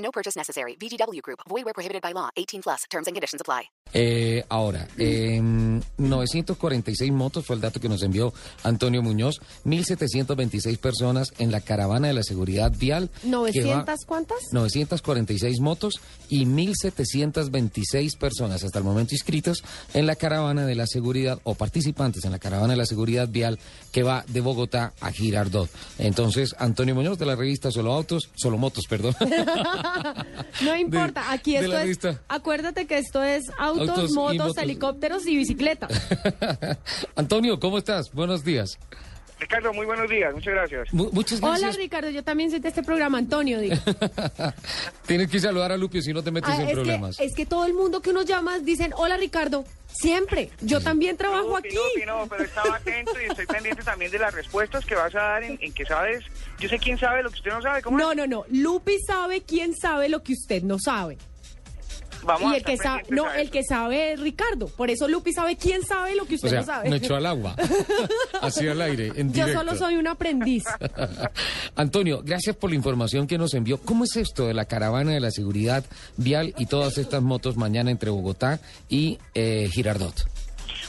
No purchase necessary. VGW Group. Void where prohibited by law. 18 plus. Terms and conditions apply. Eh, ahora, eh, 946 motos fue el dato que nos envió Antonio Muñoz. 1.726 personas en la caravana de la seguridad vial. que va- ¿900 cuántas? 946 motos y 1.726 personas hasta el momento inscritos en la caravana de la seguridad o participantes en la caravana de la seguridad vial que va de Bogotá a Girardot. Entonces, Antonio Muñoz de la revista Solo Autos, Solo Motos, perdón. No importa, aquí de esto es. lista. Acuérdate que esto es autos, motos, motos. helicópteros y bicicletas. Antonio, ¿cómo estás? Buenos días. Ricardo, muy buenos días, muchas gracias. Mu- muchas Hola. Ricardo, yo también soy de este programa, Antonio. Digo. Tienes que saludar a Lupio si no te metes Ah, en es, que, problemas. es que todo el mundo que nos llama dicen, hola Ricardo, siempre. Yo también trabajo No, aquí. no, no, pero estaba atento y estoy pendiente también de las respuestas que vas a dar en, en que sabes. Yo sé quién sabe lo que usted no sabe. ¿Cómo No, es? no, no. Lupi sabe quién sabe lo que usted no sabe. Vamos y el que sabe, no, el que sabe es Ricardo. Por eso Lupi sabe quién sabe lo que O usted sea, no sabe. me echó al agua. Así al aire, en Yo directo. solo soy un aprendiz. Antonio, gracias por la información que nos envió. ¿Cómo es esto de la caravana de la seguridad vial y todas estas motos mañana entre Bogotá y eh, Girardot?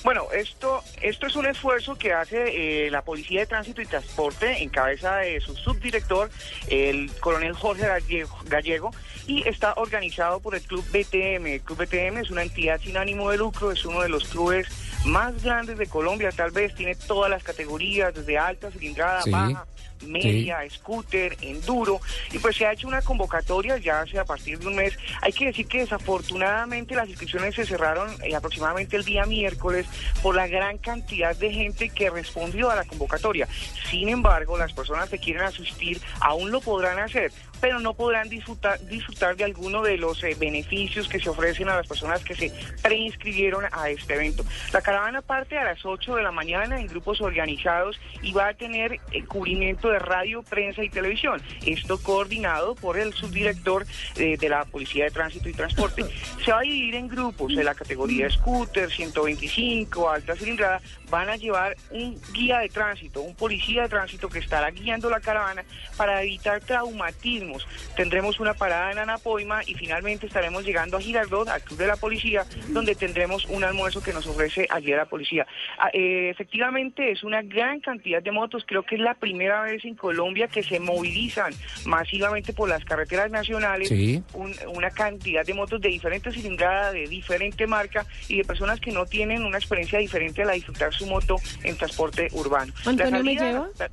Bueno, esto, esto es un esfuerzo que hace eh, la Policía de Tránsito y Transporte en cabeza de su subdirector, el coronel Jorge Gallego, Gallego, y está organizado por el Club BTM. El Club BTM es una entidad sin ánimo de lucro, es uno de los clubes más grandes de Colombia, tal vez tiene todas las categorías, desde alta cilindrada, Sí. baja, media, scooter, enduro, y pues se ha hecho una convocatoria ya hace a partir de un mes. Hay que decir que desafortunadamente las inscripciones se cerraron eh, aproximadamente el día miércoles por la gran cantidad de gente que respondió a la convocatoria. Sin embargo, las personas que quieren asistir aún lo podrán hacer, pero no podrán disfrutar, disfrutar de alguno de los eh, beneficios que se ofrecen a las personas que se preinscribieron a este evento. La caravana parte a las 8 de la mañana en grupos organizados y va a tener eh, cubrimiento de radio, prensa y televisión. Esto coordinado por el subdirector eh, de la Policía de Tránsito y Transporte. Se va a dividir en grupos de la categoría scooter, 125, alta cilindrada. Van a llevar un guía de tránsito, un policía de tránsito que estará guiando la caravana para evitar traumatismos. Tendremos una parada en Anapoima y finalmente estaremos llegando a Girardot, al Club de la Policía, donde tendremos un almuerzo que nos ofrece ayer la policía. Ah, eh, efectivamente es una gran cantidad de motos, creo que es la primera vez en Colombia que se movilizan masivamente por las carreteras nacionales Sí. un- una cantidad de motos de diferente cilindrada, de diferente marca y de personas que no tienen una experiencia diferente a la de disfrutar su moto en transporte urbano. ¿Antonio me lleva? la-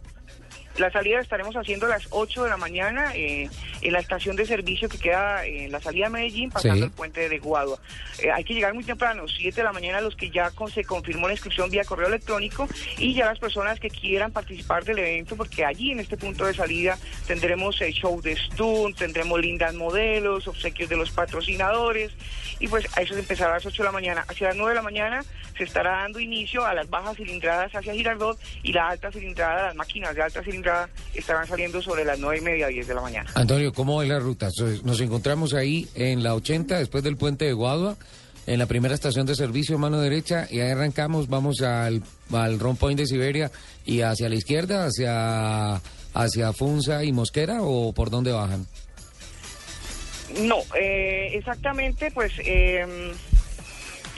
la salida estaremos haciendo a las 8 de la mañana eh, en la estación de servicio que queda en la salida de Medellín, pasando Sí. el puente de Guadua. Eh, hay que llegar muy temprano, 7 de la mañana, los que ya con- se confirmó la inscripción vía correo electrónico y ya las personas que quieran participar del evento, porque allí en este punto de salida tendremos el show de stunt, tendremos lindas modelos, obsequios de los patrocinadores y pues a eso se empezará a las 8 de la mañana. Hacia las 9 de la mañana se estará dando inicio a las bajas cilindradas hacia Girardot y la alta cilindrada, las máquinas de alta cilindrada estarán saliendo sobre las 9 y media, 10 de la mañana. Antonio, ¿cómo es la ruta? Nos encontramos ahí en la 80, después del puente de Guadua, en la primera estación de servicio, mano derecha, y ahí arrancamos, vamos al, al Ron Point de Siberia y hacia la izquierda, hacia, hacia Funza y Mosquera, o por dónde bajan? No, eh, exactamente, pues eh,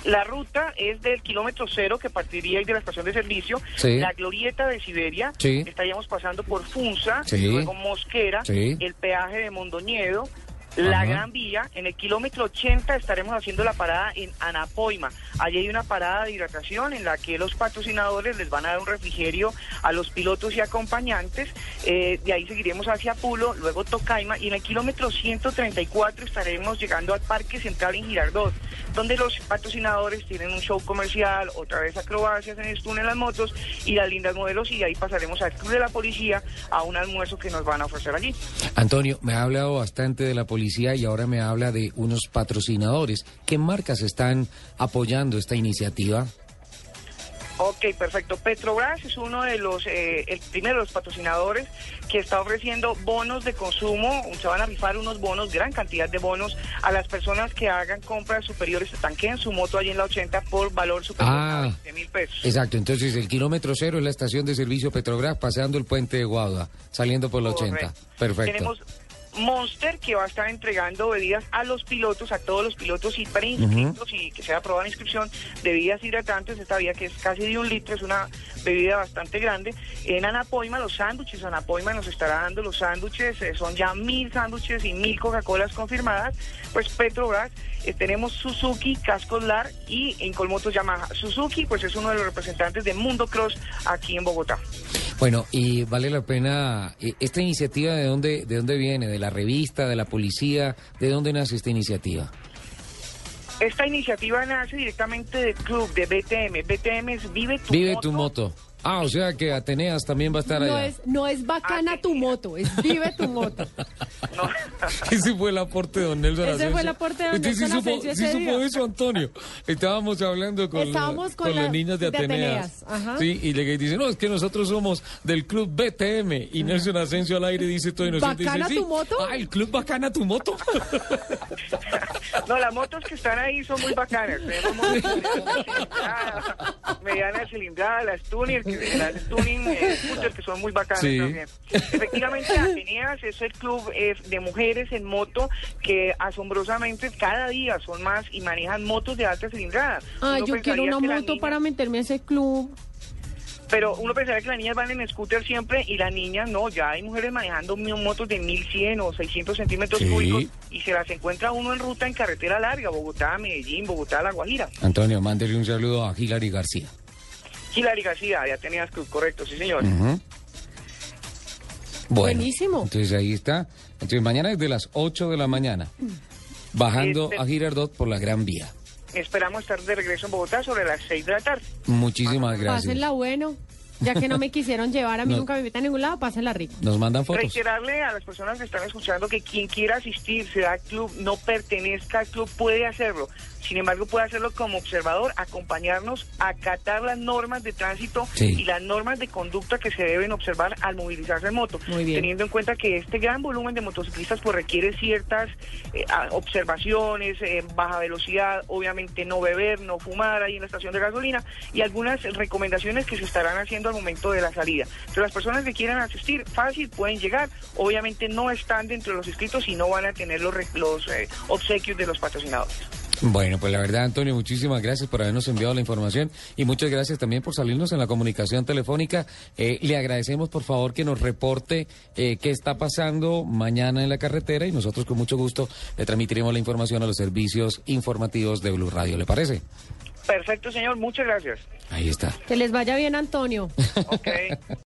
la ruta es del kilómetro cero que partiría de la estación de servicio, Sí. la glorieta de Siberia, Sí. estaríamos pasando por Funza, Sí. luego Mosquera, el peaje de Mondoñedo, la Ajá. Gran Vía, en el kilómetro 80 estaremos haciendo la parada en Anapoima. Allí hay una parada de hidratación en la que los patrocinadores les van a dar un refrigerio a los pilotos y acompañantes. Eh, de ahí seguiremos hacia Pulo, luego Tocaima y en el kilómetro 134 estaremos llegando al Parque Central en Girardot. Donde los patrocinadores tienen un show comercial, otra vez acrobacias en el túnel las motos y las lindas modelos y ahí pasaremos al Club de la Policía a un almuerzo que nos van a ofrecer allí. Antonio, me ha hablado bastante de la policía y ahora me habla de unos patrocinadores. ¿Qué marcas están apoyando esta iniciativa? Ok, perfecto. Petrobras es uno de los, eh, el primero de los patrocinadores que está ofreciendo bonos de consumo. Se van a rifar unos bonos, gran cantidad de bonos, a las personas que hagan compras superiores, tanqueen su moto allí en la 80 por valor superior a Ah, 20 mil pesos. Exacto, entonces el kilómetro cero es la estación de servicio Petrobras paseando el puente de Guadua, saliendo por la 80. Correcto. Perfecto. Tenemos Monster que va a estar entregando bebidas a los pilotos, a todos los pilotos y preinscritos y que sea aprobada la inscripción de bebidas hidratantes. Esta bebida que es casi de un litro, es una bebida bastante grande. En Anapoima, los sándwiches, Anapoima nos estará dando los sándwiches, eh, son ya mil sándwiches y mil Coca-Colas confirmadas. Pues Petrobras, eh, tenemos Suzuki, Cascos LAR y en Colmotos Yamaha. Suzuki, pues es uno de los representantes de Mundo Cross aquí en Bogotá. Bueno, y vale la pena, eh, esta iniciativa de dónde, de dónde viene, de la revista, de la policía, ¿de dónde nace esta iniciativa? Esta iniciativa nace directamente del club de BTM. BTM es Vive tu Vive Moto. tu moto. Ah, o sea que Ateneas también va a estar No allá. es, no es bacana tu moto, es vive tu moto. No. Ese fue el aporte de don Nelson Ese Asensio. fue el aporte de don Usted sí Nelson supo, sí supo eso, Antonio. Estábamos hablando con, Estábamos la- con con la- los niños de de Ateneas. Ateneas, ajá. Sí, y le dice, no, es que nosotros somos del club BTM. Y Nelson Asensio al aire dice todo inocente. ¿Bacana dice, tu "Sí". moto? Ah, el club Bacana tu moto. No, las motos que están ahí son muy bacanas. Motos de mediana cilindrada, las tuning, que- las tuning eh, scooters que son muy bacanas Sí. también. Efectivamente, Ateneas es el club eh, de mujeres en moto que asombrosamente cada día son más y manejan motos de alta cilindrada. Ay, Uno yo quiero una moto niñas- para meterme a ese club. Pero uno pensaría que las niñas van en scooter siempre y las niñas no, ya hay mujeres manejando motos de 1100 o 600 centímetros Sí. cúbicos y se las encuentra uno en ruta en carretera larga, Bogotá, Medellín, Bogotá, La Guajira. Antonio, mándele un saludo a Hilary García. Hilary García, ya tenías club, correcto, sí señor. Bueno, Buenísimo. Entonces ahí está. Entonces mañana desde las 8 de la mañana, bajando Este- a Girardot por la Gran Vía. Esperamos estar de regreso en Bogotá sobre las 6 de la tarde. Muchísimas gracias. Pásenla bueno. Ya que no me quisieron llevar, a mí No. nunca me invitan a ningún lado, pásenla rico. Nos mandan fotos. Reiterarle a las personas que están escuchando que quien quiera asistir, sea club, no pertenezca al club, puede hacerlo. Sin embargo, puede hacerlo como observador, acompañarnos, acatar las normas de tránsito Sí. y las normas de conducta que se deben observar al movilizarse en moto. Muy bien. Teniendo en cuenta que este gran volumen de motociclistas pues requiere ciertas eh, observaciones, eh, baja velocidad, obviamente no beber, no fumar ahí en la estación de gasolina y algunas recomendaciones que se estarán haciendo al momento de la salida. Entonces las personas que quieran asistir, fácil, pueden llegar. Obviamente no están dentro de los inscritos y no van a tener los, los eh, obsequios de los patrocinadores. Bueno, pues la verdad, Antonio, muchísimas gracias por habernos enviado la información y muchas gracias también por salirnos en la comunicación telefónica. Eh, le agradecemos, por favor, que nos reporte eh, qué está pasando mañana en la carretera y nosotros con mucho gusto le transmitiremos la información a los servicios informativos de Blue Radio. ¿Le parece? Perfecto, señor. Muchas gracias. Ahí está. Que les vaya bien, Antonio. Ok.